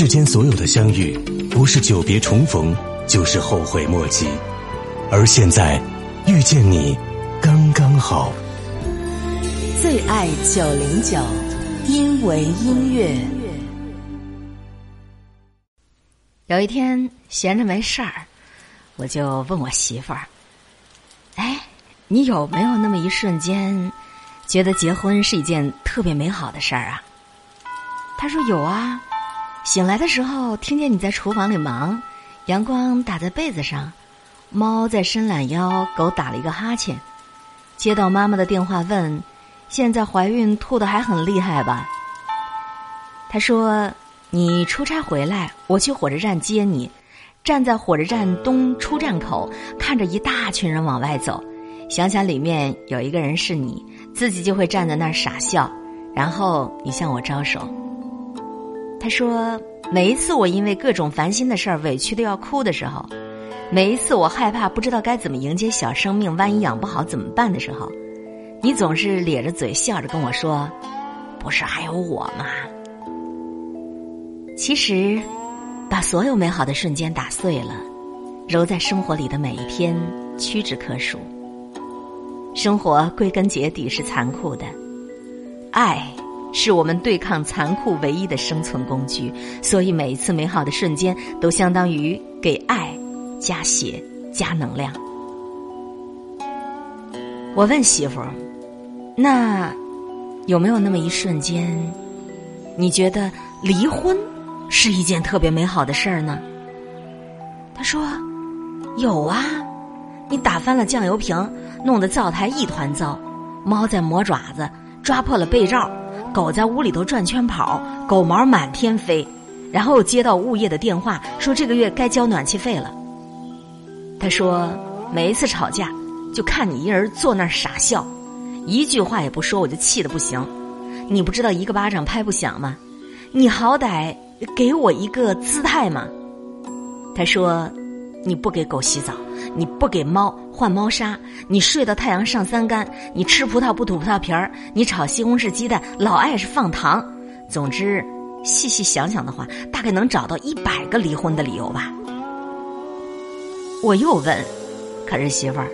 世间所有的相遇，不是久别重逢，就是后悔莫及。而现在，遇见你，刚刚好。最爱九零九，因为音乐。有一天闲着没事儿，我就问我媳妇儿：“哎，你有没有那么一瞬间，觉得结婚是一件特别美好的事儿啊？”她说：“有啊。”醒来的时候，听见你在厨房里忙，阳光打在被子上，猫在伸懒腰，狗打了一个哈欠。接到妈妈的电话问：“现在怀孕吐的还很厉害吧？”他说：“你出差回来，我去火车站接你，站在火车站东出站口，看着一大群人往外走，想想里面有一个人是你，自己就会站在那儿傻笑，然后你向我招手。”他说：“每一次我因为各种烦心的事儿委屈的要哭的时候，每一次我害怕不知道该怎么迎接小生命，万一养不好怎么办的时候，你总是咧着嘴笑着跟我说：‘不是还有我吗？’其实，把所有美好的瞬间打碎了，揉在生活里的每一天屈指可数。生活归根结底是残酷的，爱。”是我们对抗残酷唯一的生存工具，所以每一次美好的瞬间都相当于给爱加血加能量。我问媳妇儿：“那有没有那么一瞬间，你觉得离婚是一件特别美好的事儿呢？”她说：“有啊，你打翻了酱油瓶，弄得灶台一团糟，猫在磨爪子，抓破了被罩。”狗在屋里头转圈跑，狗毛满天飞，然后接到物业的电话，说这个月该交暖气费了。他说，每一次吵架，就看你一人坐那儿傻笑，一句话也不说，我就气得不行。你不知道一个巴掌拍不响吗？你好歹给我一个姿态嘛。他说，你不给狗洗澡，你不给猫。换猫砂，你睡到太阳上三竿，你吃葡萄不吐葡萄皮儿，你炒西红柿鸡蛋老爱是放糖。总之，细细想想的话，大概能找到一百个离婚的理由吧。我又问，可是媳妇儿，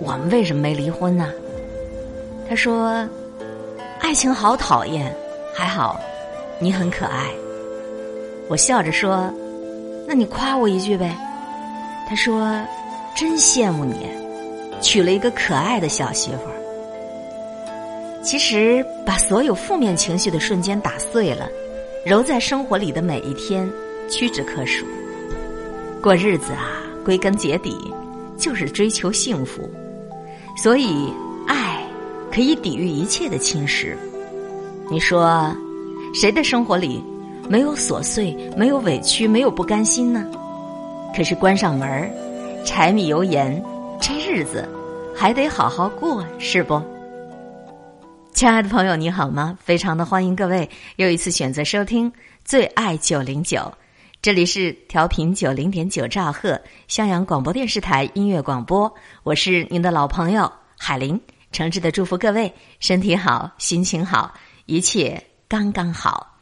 我们为什么没离婚呢？他说，爱情好讨厌，还好，你很可爱。我笑着说，那你夸我一句呗。他说。真羡慕你，娶了一个可爱的小媳妇儿。其实，把所有负面情绪的瞬间打碎了，揉在生活里的每一天屈指可数。过日子啊，归根结底就是追求幸福。所以，爱可以抵御一切的侵蚀。你说，谁的生活里没有琐碎、没有委屈、没有不甘心呢？可是关上门儿。柴米油盐，这日子还得好好过，是不？亲爱的朋友，你好吗？非常的欢迎各位又一次选择收听最爱九零九，这里是调频九零点九兆赫襄阳广播电视台音乐广播，我是您的老朋友海林，诚挚的祝福各位身体好，心情好，一切刚刚好。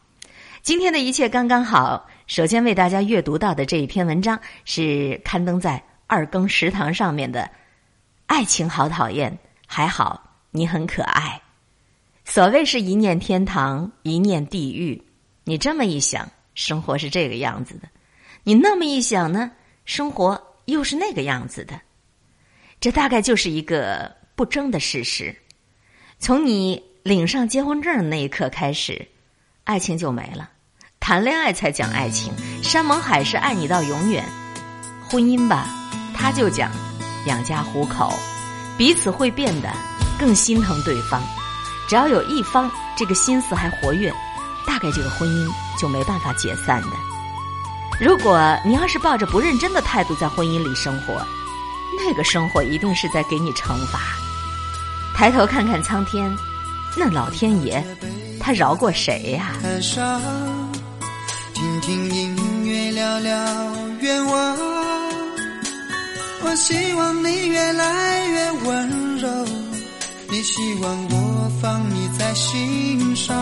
今天的一切刚刚好，首先为大家阅读到的这一篇文章是刊登在。二更食堂上面的爱情好讨厌，还好你很可爱。所谓是一念天堂，一念地狱。你这么一想，生活是这个样子的；你那么一想呢，生活又是那个样子的。这大概就是一个不争的事实。从你领上结婚证的那一刻开始，爱情就没了。谈恋爱才讲爱情，山盟海誓，爱你到永远。婚姻吧。他就讲养家糊口，彼此会变得更心疼对方。只要有一方这个心思还活跃，大概这个婚姻就没办法解散的。如果你要是抱着不认真的态度在婚姻里生活，那个生活一定是在给你惩罚。抬头看看苍天，那老天爷他饶过谁呀？听听音乐，聊聊愿望。我希望你越来越温柔，你希望我放你在心上。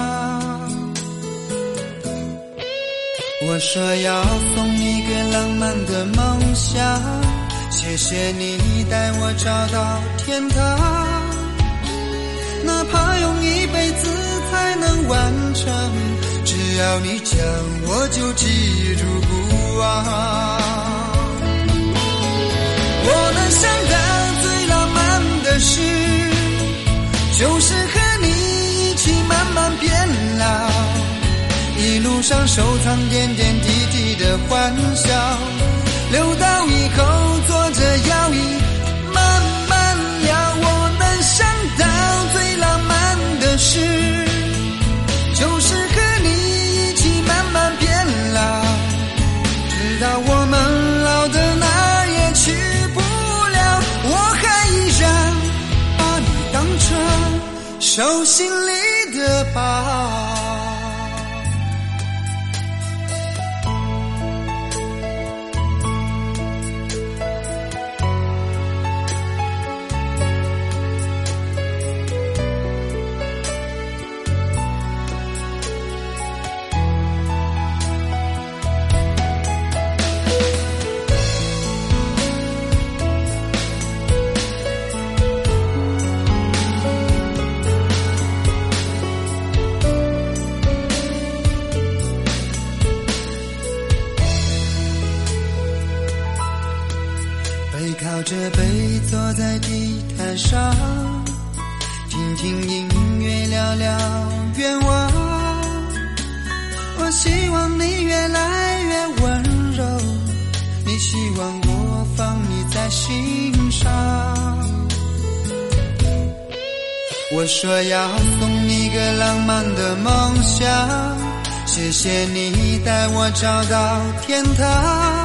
我说要送你个浪漫的梦想，谢谢你带我找到天堂，哪怕用一辈子才能完成，只要你讲，我就记住不忘。我能想到最浪漫的事，就是和你一起慢慢变老。一路上收藏点点滴滴的欢笑，留到以后坐着着背坐在地毯上，听听音乐，聊聊愿望。我希望你越来越温柔，你希望我放你在心上。我说要送你个浪漫的梦想，谢谢你带我找到天堂。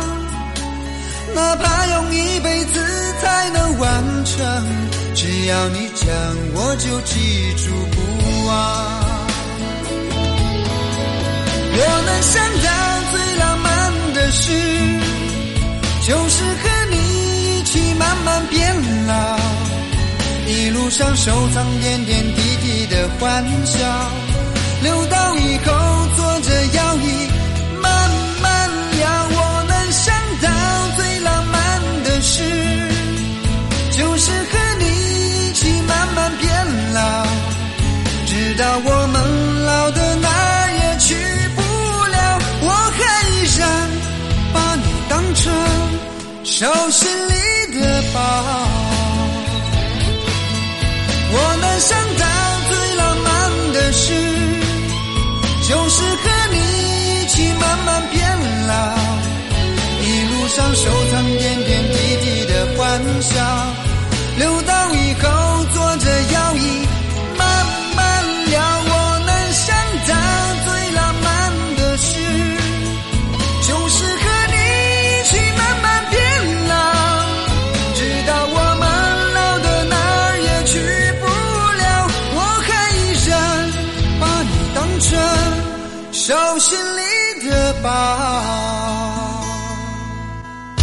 哪怕用一辈子才能完成，只要你讲，我就记住不忘。我能想到最浪漫的事，就是和你一起慢慢变老，一路上收藏点点滴滴的欢笑，留到以后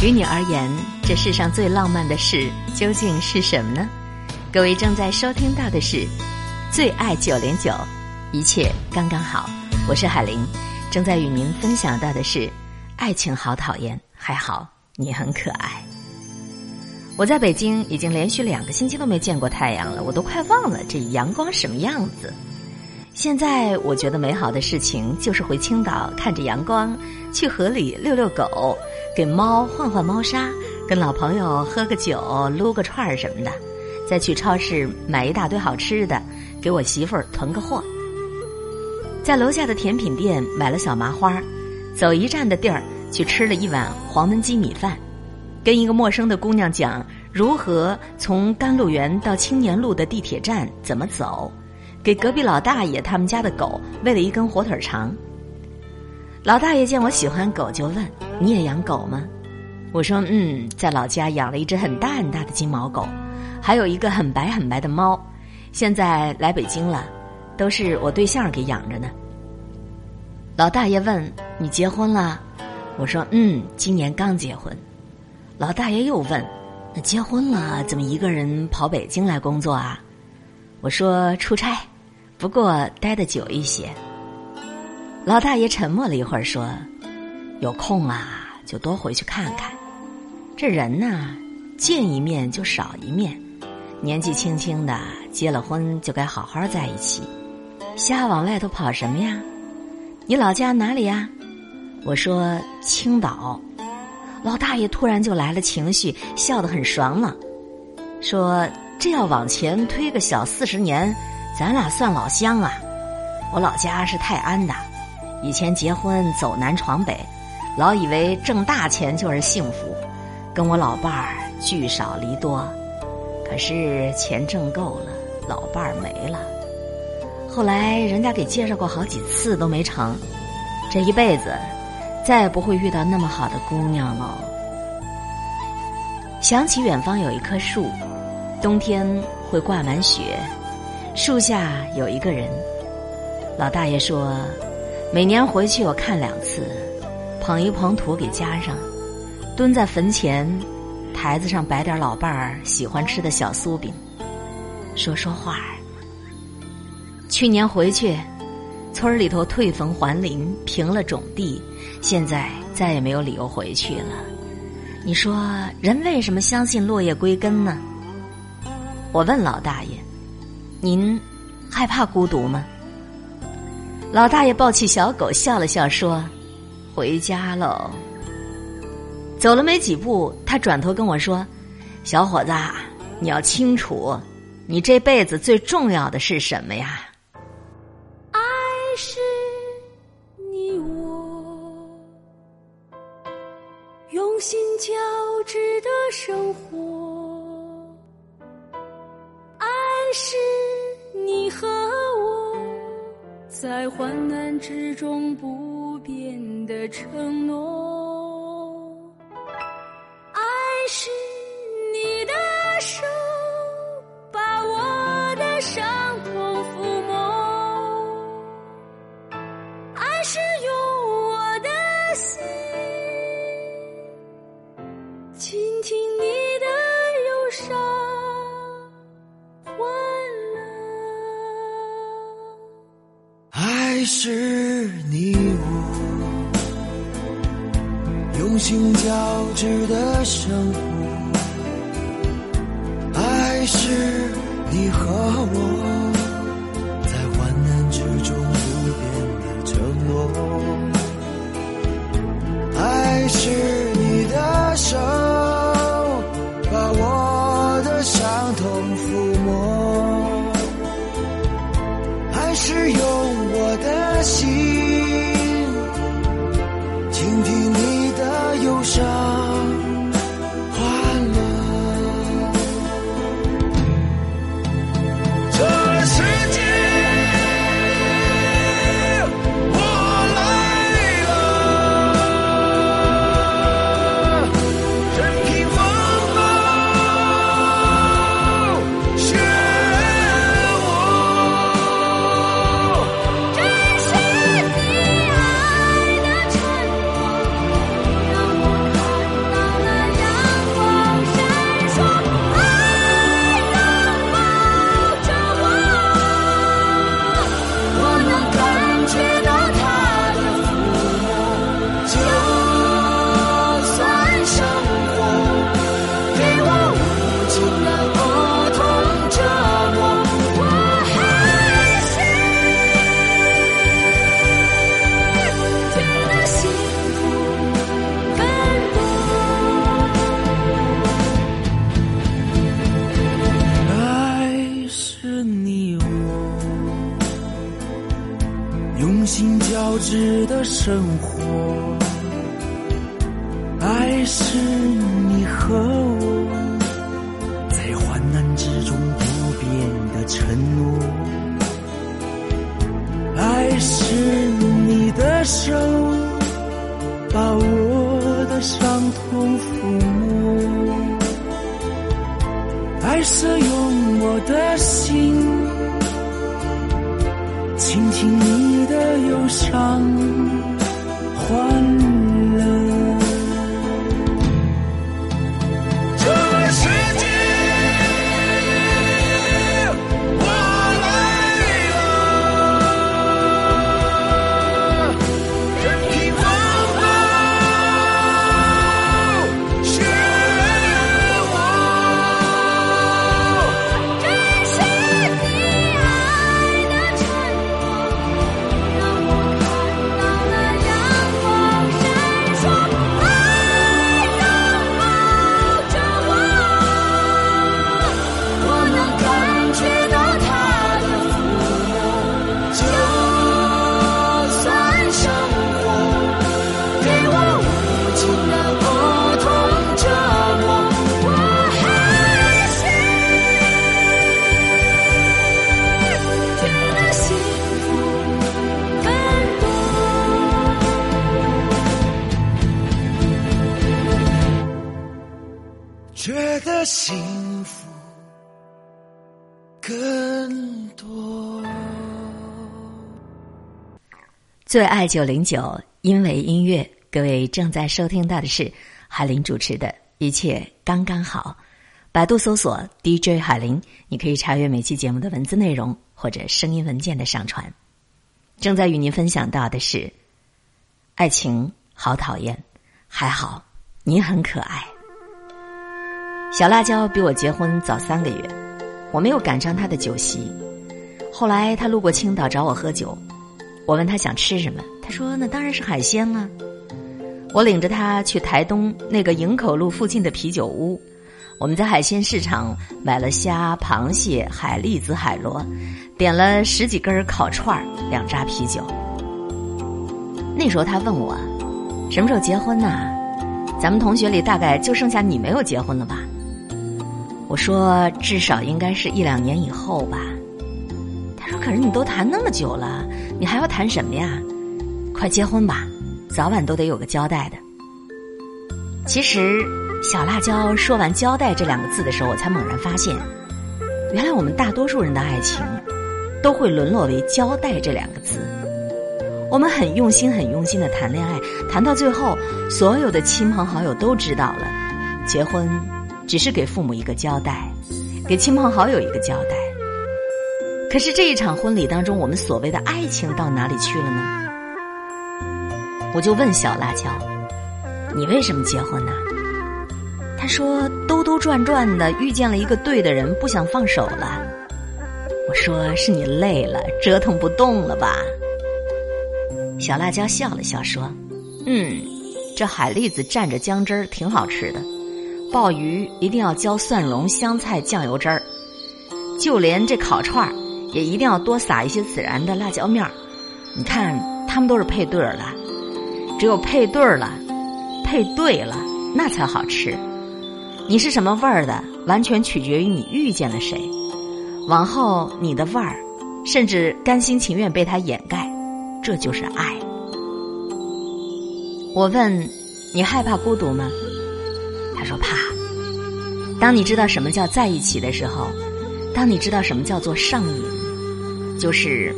于你而言，这世上最浪漫的事究竟是什么呢？各位正在收听到的是《最爱九零九》，一切刚刚好。我是海玲，正在与您分享到的是：爱情好讨厌，还好你很可爱。我在北京已经连续两个星期都没见过太阳了，我都快忘了这阳光什么样子。现在我觉得美好的事情就是回青岛看着阳光，去河里遛遛狗。给猫换换猫砂，跟老朋友喝个酒、撸个串儿什么的，再去超市买一大堆好吃的，给我媳妇儿囤个货。在楼下的甜品店买了小麻花，走一站的地儿去吃了一碗黄焖鸡米饭，跟一个陌生的姑娘讲如何从甘露园到青年路的地铁站怎么走，给隔壁老大爷他们家的狗喂了一根火腿肠。老大爷见我喜欢狗，就问：“你也养狗吗？”我说：“嗯，在老家养了一只很大很大的金毛狗，还有一个很白很白的猫。现在来北京了，都是我对象给养着呢。”老大爷问：“你结婚了？”我说：“嗯，今年刚结婚。”老大爷又问：“那结婚了，怎么一个人跑北京来工作啊？”我说：“出差，不过待得久一些。”老大爷沉默了一会儿，说：“有空啊，就多回去看看。这人呐，见一面就少一面。年纪轻轻的，结了婚就该好好在一起，瞎往外头跑什么呀？你老家哪里呀？我说青岛。老大爷突然就来了情绪，笑得很爽朗，说：“这要往前推个小四十年，咱俩算老乡啊。我老家是泰安的，以前结婚走南闯北，老以为挣大钱就是幸福，跟我老伴儿聚少离多。可是钱挣够了，老伴儿没了。后来人家给介绍过好几次都没成，这一辈子。”再也不会遇到那么好的姑娘了。想起远方有一棵树，冬天会挂满雪，树下有一个人。老大爷说，每年回去我看两次，捧一捧土给加上，蹲在坟前，台子上摆点老伴儿喜欢吃的小酥饼，说说话。去年回去。村里头退坟还林，平了种地，现在再也没有理由回去了。你说人为什么相信落叶归根呢？我问老大爷：“您害怕孤独吗？”老大爷抱起小狗笑了笑说：“回家喽。”走了没几步，他转头跟我说：“小伙子，你要清楚，你这辈子最重要的是什么呀？”爱是你我用心交织的生活，爱是在患难之中不变的承诺，交织的生活，爱是你和我，在患难之中不变的承诺。爱是你的手，把我的伤痛抚摸。爱是用我的心最爱九零九，因为音乐。各位正在收听到的是海林主持的《一切刚刚好》。百度搜索 DJ 海林，你可以查阅每期节目的文字内容或者声音文件的上传。正在与您分享到的是：爱情好讨厌，还好你很可爱。小辣椒比我结婚早三个月，我没有赶上他的酒席。后来他路过青岛找我喝酒，我问他想吃什么，他说那当然是海鲜了。我领着他去台东那个营口路附近的啤酒屋。我们在海鲜市场买了虾、螃蟹、海蛎子、海螺，点了十几根烤串儿，两扎啤酒。那时候他问我，什么时候结婚呢？咱们同学里大概就剩下你没有结婚了吧？我说至少应该是一两年以后吧。他说：“可是你都谈那么久了，你还要谈什么呀？快结婚吧，早晚都得有个交代的。”其实。小辣椒说完“交代”这两个字的时候，我才猛然发现，原来我们大多数人的爱情都会沦落为“交代”这两个字。我们很用心、很用心的谈恋爱，谈到最后，所有的亲朋好友都知道了，结婚只是给父母一个交代，给亲朋好友一个交代。可是这一场婚礼当中，我们所谓的爱情到哪里去了呢？我就问小辣椒：“你为什么结婚呢？”他说：“兜兜转转的遇见了一个对的人，不想放手了。”我说：“是你累了，折腾不动了吧？”小辣椒笑了笑说：“嗯，这海蛎子蘸着姜汁儿挺好吃的，鲍鱼一定要浇蒜蓉、香菜、酱油汁儿，就连这烤串儿也一定要多撒一些孜然的辣椒面儿。你看，他们都是配对儿了，只有配对儿了，配对了，那才好吃。”你是什么味儿的，完全取决于你遇见了谁。往后你的味儿，甚至甘心情愿被他掩盖，这就是爱。我问你害怕孤独吗？他说怕。当你知道什么叫在一起的时候，当你知道什么叫做上瘾，就是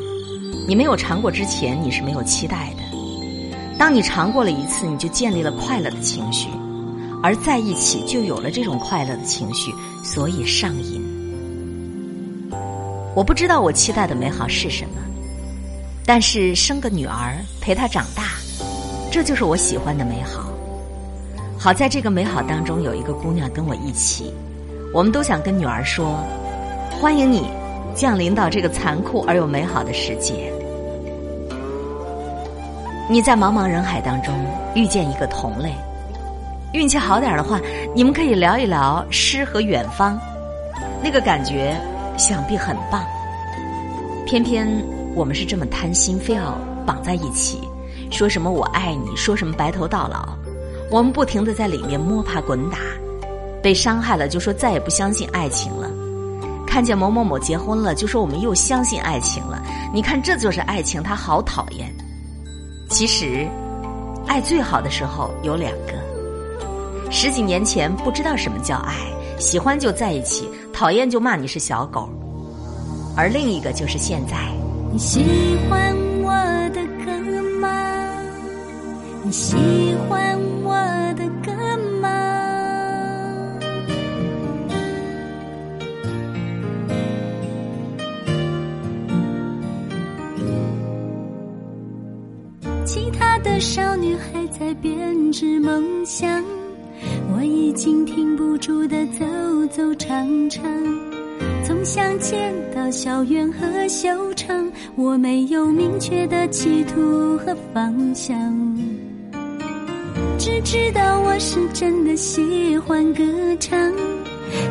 你没有尝过之前你是没有期待的。当你尝过了一次，你就建立了快乐的情绪。而在一起就有了这种快乐的情绪，所以上瘾。我不知道我期待的美好是什么，但是生个女儿陪她长大，这就是我喜欢的美好。好在这个美好当中有一个姑娘跟我一起，我们都想跟女儿说：欢迎你降临到这个残酷而又美好的世界。你在茫茫人海当中遇见一个同类。运气好点的话，你们可以聊一聊诗和远方，那个感觉想必很棒。偏偏我们是这么贪心，非要绑在一起，说什么我爱你，说什么白头到老。我们不停的在里面摸爬滚打，被伤害了就说再也不相信爱情了。看见某某某结婚了，就说我们又相信爱情了。你看这就是爱情，它好讨厌。其实，爱最好的时候有两个。十几年前不知道什么叫爱，喜欢就在一起，讨厌就骂你是小狗。而另一个就是现在。你喜欢我的歌吗？你喜欢我少女还在编织梦想。我已经停不住的走走唱唱，从乡间到校园和秀场，我没有明确的企图和方向，只知道我是真的喜欢歌唱，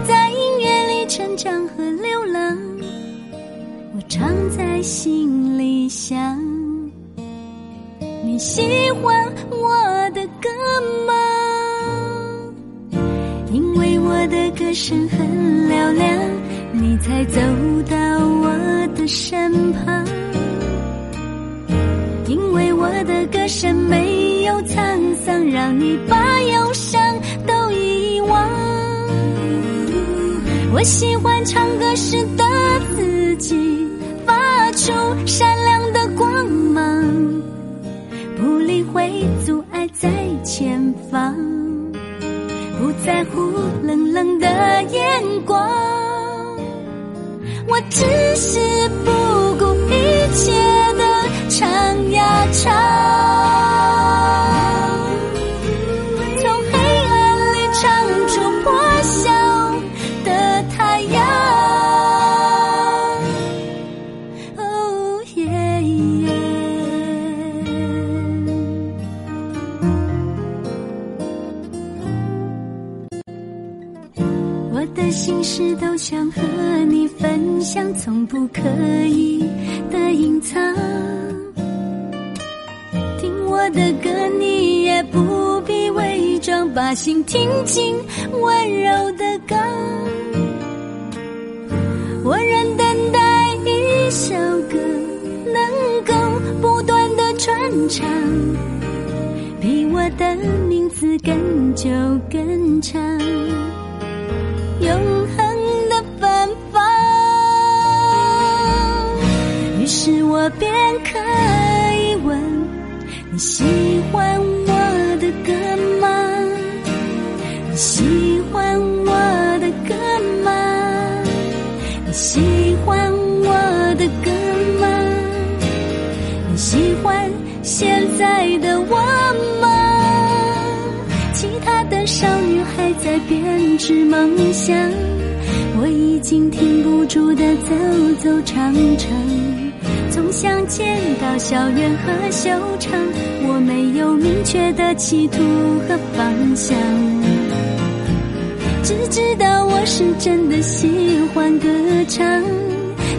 在音乐里成长和流浪，我常在心里想，你喜欢我的歌吗？因为我的歌声很嘹亮，你才走到我的身旁。因为我的歌声没有沧桑，让你把忧伤都遗忘。我喜欢唱歌时的自己，方，不在乎冷冷的眼光。我只是不顾一切的唱呀唱。和你分享，从不刻意的隐藏。听我的歌，你也不必伪装，把心听进温柔的港。我仍等待一首歌，能够不断的传唱，比我的名字更久更长。你喜欢我的歌吗？你喜欢我的歌吗？你喜欢我的歌吗？你喜欢现在的我吗？其他的少女还在编织梦想，我已经停不住的走走唱唱，想见到校园和修长，我没有明确的企图和方向，只知道我是真的喜欢歌唱，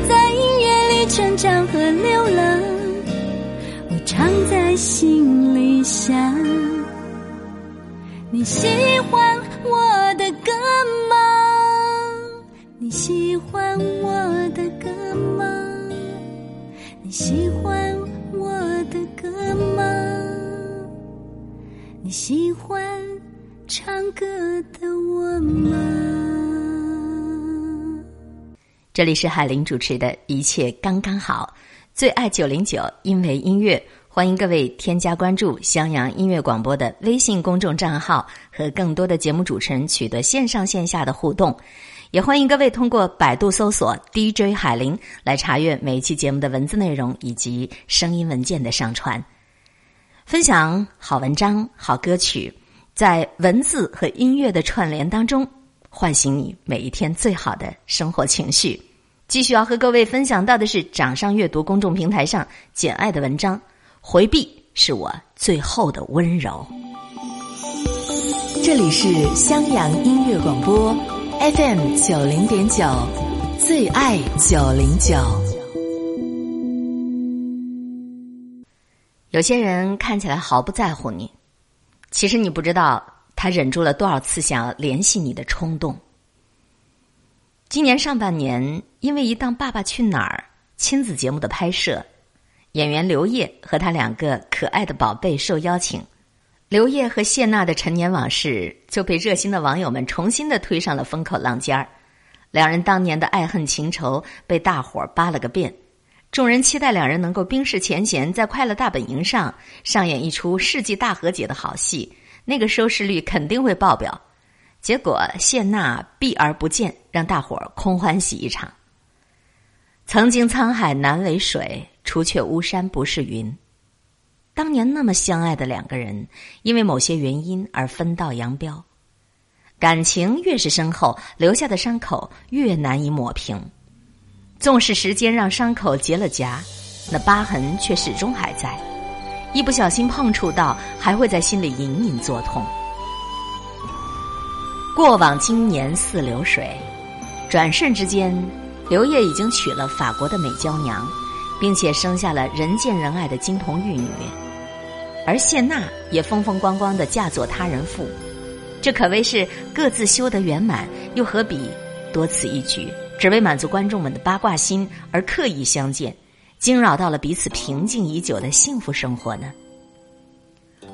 在音乐里成长和流浪，我常在心里想，你喜欢喜欢我的歌吗？你喜欢唱歌的我吗？这里是海林主持的一切刚刚好，最爱九零九，因为音乐，欢迎各位添加关注襄阳音乐广播的微信公众账号，和更多的节目主持人取得线上线下的互动。也欢迎各位通过百度搜索 DJ 海林来查阅每一期节目的文字内容以及声音文件的上传，分享好文章、好歌曲，在文字和音乐的串联当中，唤醒你每一天最好的生活情绪。继续要和各位分享到的是掌上阅读公众平台上简爱的文章，回避是我最后的温柔。这里是襄阳音乐广播 FM 九零点九，最爱九零九。有些人看起来毫不在乎你，其实你不知道他忍住了多少次想要联系你的冲动。今年上半年，因为一档《爸爸去哪儿》亲子节目的拍摄，演员刘烨和他两个可爱的宝贝受邀请。刘烨和谢娜的陈年往事就被热心的网友们重新的推上了风口浪尖儿，两人当年的爱恨情仇被大伙儿扒了个遍。众人期待两人能够冰释前嫌，在《快乐大本营》上上演一出世纪大和解的好戏，那个收视率肯定会爆表。结果谢娜避而不见，让大伙儿空欢喜一场。曾经沧海难为水，除却巫山不是云。当年那么相爱的两个人，因为某些原因而分道扬镳，感情越是深厚，留下的伤口越难以抹平。纵使时间让伤口结了痂，那疤痕却始终还在，一不小心碰触到，还会在心里隐隐作痛。过往经年似流水，转瞬之间，刘烨已经娶了法国的美娇娘，并且生下了人见人爱的金童玉女。而谢娜也风风光光的嫁作他人妇，这可谓是各自修得圆满，又何必多此一举，只为满足观众们的八卦心而刻意相见，惊扰到了彼此平静已久的幸福生活呢？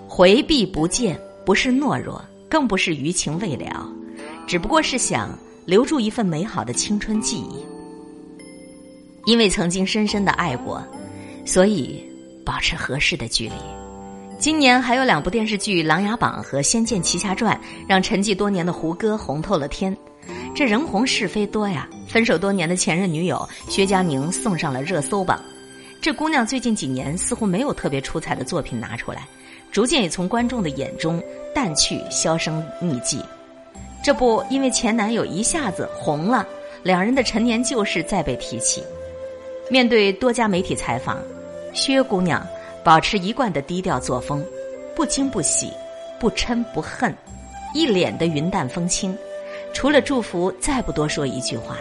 回避不见，不是懦弱，更不是余情未了，只不过是想留住一份美好的青春记忆。因为曾经深深的爱过，所以保持合适的距离。今年还有两部电视剧《琅琊榜》和《仙剑奇侠传》，让沉寂多年的胡歌红透了天。这人红是非多呀！分手多年的前任女友薛佳凝送上了热搜榜。这姑娘最近几年似乎没有特别出彩的作品拿出来，逐渐也从观众的眼中淡去，销声匿迹。这不，因为前男友一下子红了，两人的陈年旧事再被提起。面对多家媒体采访，薛姑娘保持一贯的低调作风，不惊不喜，不嗔不恨，一脸的云淡风轻。除了祝福，再不多说一句话。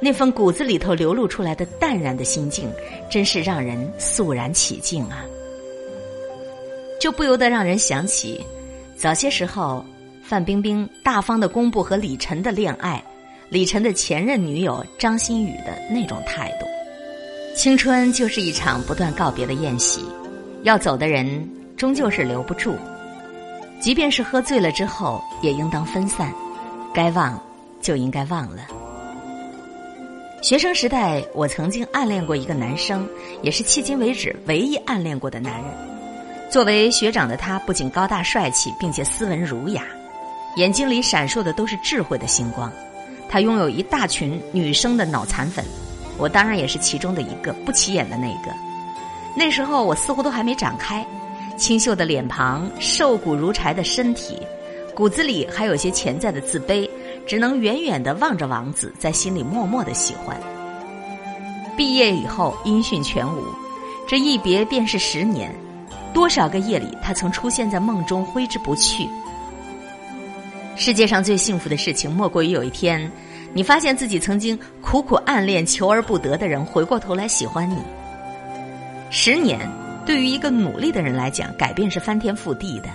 那份骨子里头流露出来的淡然的心境，真是让人肃然起敬啊！就不由得让人想起早些时候范冰冰大方的公布和李晨的恋爱，李晨的前任女友张馨予的那种态度。青春就是一场不断告别的宴席，要走的人终究是留不住，即便是喝醉了之后，也应当分散。该忘就应该忘了。学生时代，我曾经暗恋过一个男生，也是迄今为止唯一暗恋过的男人。作为学长的他，不仅高大帅气，并且斯文儒雅，眼睛里闪烁的都是智慧的星光。他拥有一大群女生的脑残粉，我当然也是其中的一个不起眼的那个。那时候我似乎都还没长开，清秀的脸庞，瘦骨如柴的身体。骨子里还有些潜在的自卑，只能远远的望着王子，在心里默默的喜欢。毕业以后音讯全无，这一别便是十年，多少个夜里他曾出现在梦中，挥之不去。世界上最幸福的事情，莫过于有一天，你发现自己曾经苦苦暗恋、求而不得的人，回过头来喜欢你。十年对于一个努力的人来讲，改变是翻天覆地的。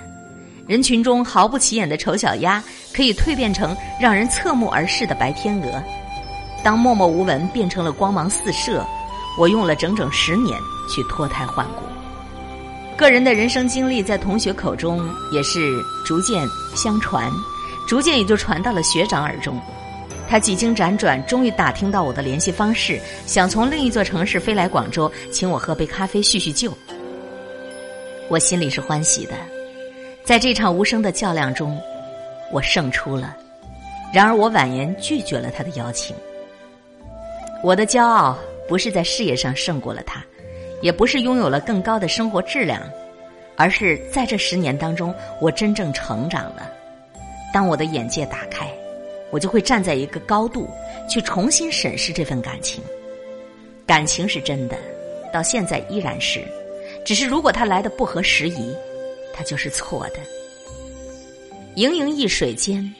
人群中毫不起眼的丑小鸭，可以蜕变成让人侧目而视的白天鹅。当默默无闻变成了光芒四射，我用了整整十年去脱胎换骨。个人的人生经历在同学口中也是逐渐相传，逐渐也就传到了学长耳中。他几经辗转，终于打听到我的联系方式，想从另一座城市飞来广州，请我喝杯咖啡叙叙旧。我心里是欢喜的。在这场无声的较量中，我胜出了。然而，我婉言拒绝了他的邀请。我的骄傲不是在事业上胜过了他，也不是拥有了更高的生活质量，而是在这十年当中，我真正成长了。当我的眼界打开，我就会站在一个高度去重新审视这份感情。感情是真的，到现在依然是，只是如果它来的不合时宜。它就是错的。盈盈一水间，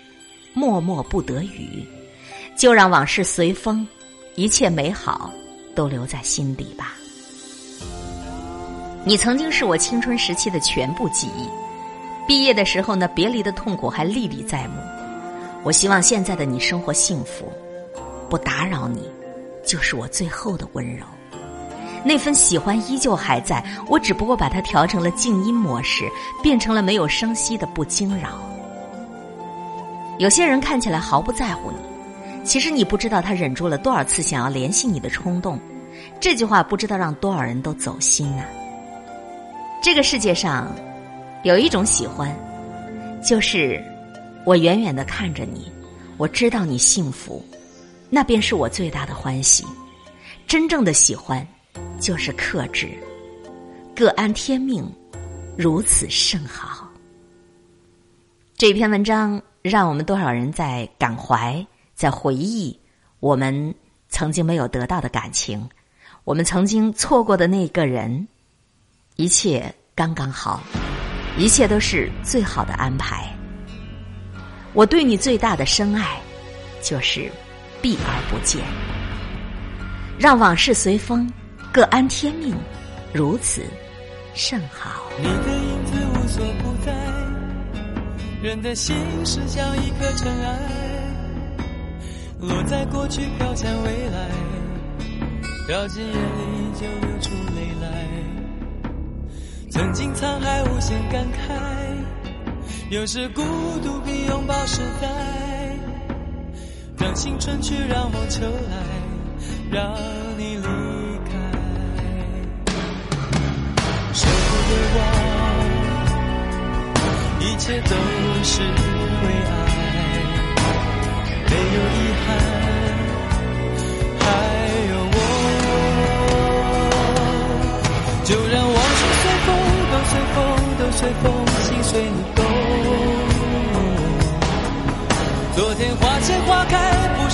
脉脉不得语，就让往事随风，一切美好都留在心底吧。你曾经是我青春时期的全部记忆，毕业的时候呢，别离的痛苦还历历在目。我希望现在的你生活幸福，不打扰你，就是我最后的温柔。那份喜欢依旧还在，我只不过把它调成了静音模式，变成了没有声息的不惊扰。有些人看起来毫不在乎你，其实你不知道他忍住了多少次想要联系你的冲动。这句话不知道让多少人都走心啊。这个世界上，有一种喜欢，就是我远远的看着你，我知道你幸福，那便是我最大的欢喜。真正的喜欢。就是克制，各安天命，如此甚好。这篇文章让我们多少人在感怀，在回忆我们曾经没有得到的感情，我们曾经错过的那个人，一切刚刚好，一切都是最好的安排。我对你最大的深爱，就是避而不见，让往事随风。各安天命，如此甚好。你的影子无所不在，人的心是像一颗尘埃，落在过去，飘向未来，掉进眼里就流出泪来。曾经沧海无限感慨，有时孤独比拥抱实在。让青春去，让梦秋来，让你离开。舍不得忘，一切都是为爱，没有遗憾，还有我。就让往事随风，都随风，都随风，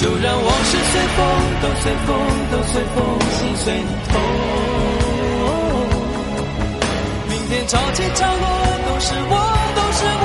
就让往事随风，都随风，都随风，心随你痛。明天潮起潮落，都是我，都是我，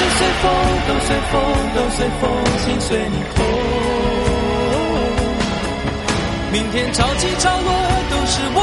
都随风，都随风，都随风，心随你痛。明天潮起潮落，都是我，